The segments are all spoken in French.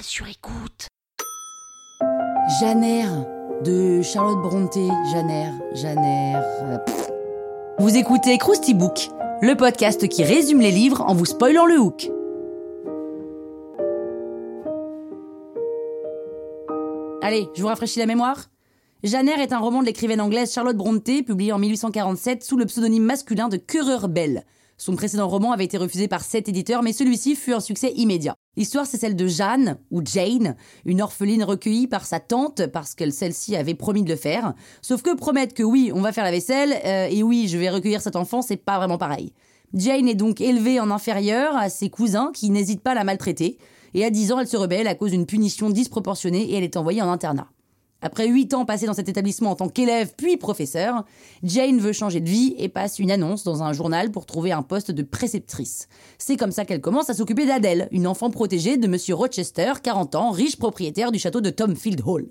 Sur écoute. De Charlotte Brontë. Janer, Janer. Vous écoutez Krusty Book, le podcast qui résume les livres en vous spoilant le hook. Allez, je vous rafraîchis la mémoire Janer est un roman de l'écrivaine anglaise Charlotte Brontë, publié en 1847 sous le pseudonyme masculin de Currer Bell. Son précédent roman avait été refusé par sept éditeurs, mais celui-ci fut un succès immédiat. L'histoire, c'est celle de Jeanne, ou Jane, une orpheline recueillie par sa tante parce que celle-ci avait promis de le faire. Sauf que promettre que oui, on va faire la vaisselle, euh, et oui, je vais recueillir cet enfant, c'est pas vraiment pareil. Jane est donc élevée en inférieur à ses cousins qui n'hésitent pas à la maltraiter, et à 10 ans, elle se rebelle à cause d'une punition disproportionnée et elle est envoyée en internat. Après huit ans passés dans cet établissement en tant qu'élève puis professeur, Jane veut changer de vie et passe une annonce dans un journal pour trouver un poste de préceptrice. C'est comme ça qu'elle commence à s'occuper d'Adèle, une enfant protégée de Monsieur Rochester, 40 ans, riche propriétaire du château de Tomfield Hall.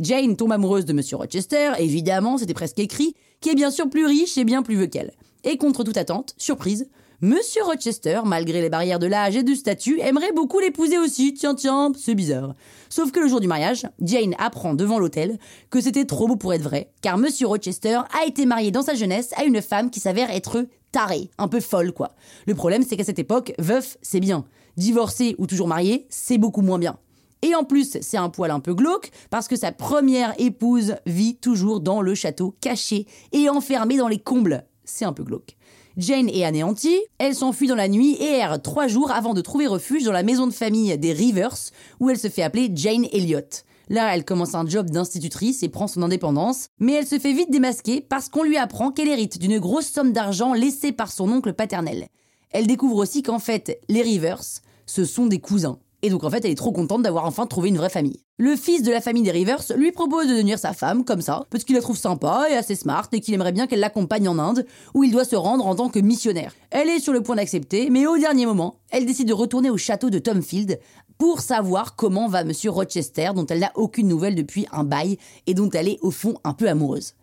Jane tombe amoureuse de Monsieur Rochester, évidemment, c'était presque écrit, qui est bien sûr plus riche et bien plus vieux qu'elle. Et contre toute attente, surprise, Monsieur Rochester, malgré les barrières de l'âge et du statut, aimerait beaucoup l'épouser aussi. Tiens, tiens, c'est bizarre. Sauf que le jour du mariage, Jane apprend devant l'hôtel que c'était trop beau pour être vrai, car Monsieur Rochester a été marié dans sa jeunesse à une femme qui s'avère être tarée, un peu folle quoi. Le problème, c'est qu'à cette époque, veuf, c'est bien. Divorcé ou toujours marié, c'est beaucoup moins bien. Et en plus, c'est un poil un peu glauque parce que sa première épouse vit toujours dans le château caché et enfermée dans les combles. C'est un peu glauque. Jane est anéantie, elle s'enfuit dans la nuit et erre trois jours avant de trouver refuge dans la maison de famille des Rivers, où elle se fait appeler Jane Elliott. Là, elle commence un job d'institutrice et prend son indépendance, mais elle se fait vite démasquer parce qu'on lui apprend qu'elle hérite d'une grosse somme d'argent laissée par son oncle paternel. Elle découvre aussi qu'en fait, les Rivers, ce sont des cousins. Et donc en fait, elle est trop contente d'avoir enfin trouvé une vraie famille. Le fils de la famille des Rivers lui propose de devenir sa femme, comme ça, parce qu'il la trouve sympa et assez smart et qu'il aimerait bien qu'elle l'accompagne en Inde, où il doit se rendre en tant que missionnaire. Elle est sur le point d'accepter, mais au dernier moment, elle décide de retourner au château de Tomfield pour savoir comment va Monsieur Rochester, dont elle n'a aucune nouvelle depuis un bail et dont elle est au fond un peu amoureuse.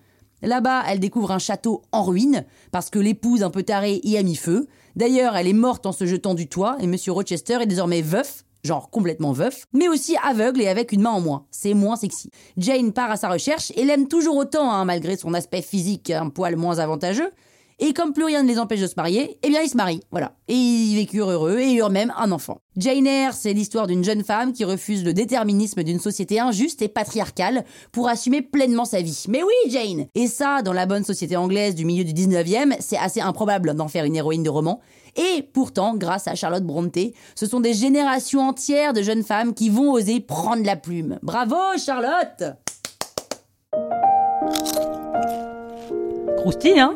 Là-bas, elle découvre un château en ruine, parce que l'épouse un peu tarée y a mis feu. D'ailleurs, elle est morte en se jetant du toit, et Monsieur Rochester est désormais veuf, genre complètement veuf, mais aussi aveugle et avec une main en moins. C'est moins sexy. Jane part à sa recherche et l'aime toujours autant, hein, malgré son aspect physique un poil moins avantageux. Et comme plus rien ne les empêche de se marier, eh bien ils se marient, voilà. Et ils vécurent heureux et eurent même un enfant. Jane Eyre, c'est l'histoire d'une jeune femme qui refuse le déterminisme d'une société injuste et patriarcale pour assumer pleinement sa vie. Mais oui, Jane Et ça, dans la bonne société anglaise du milieu du 19e, c'est assez improbable d'en faire une héroïne de roman. Et pourtant, grâce à Charlotte Brontë, ce sont des générations entières de jeunes femmes qui vont oser prendre la plume. Bravo, Charlotte Croustille, hein?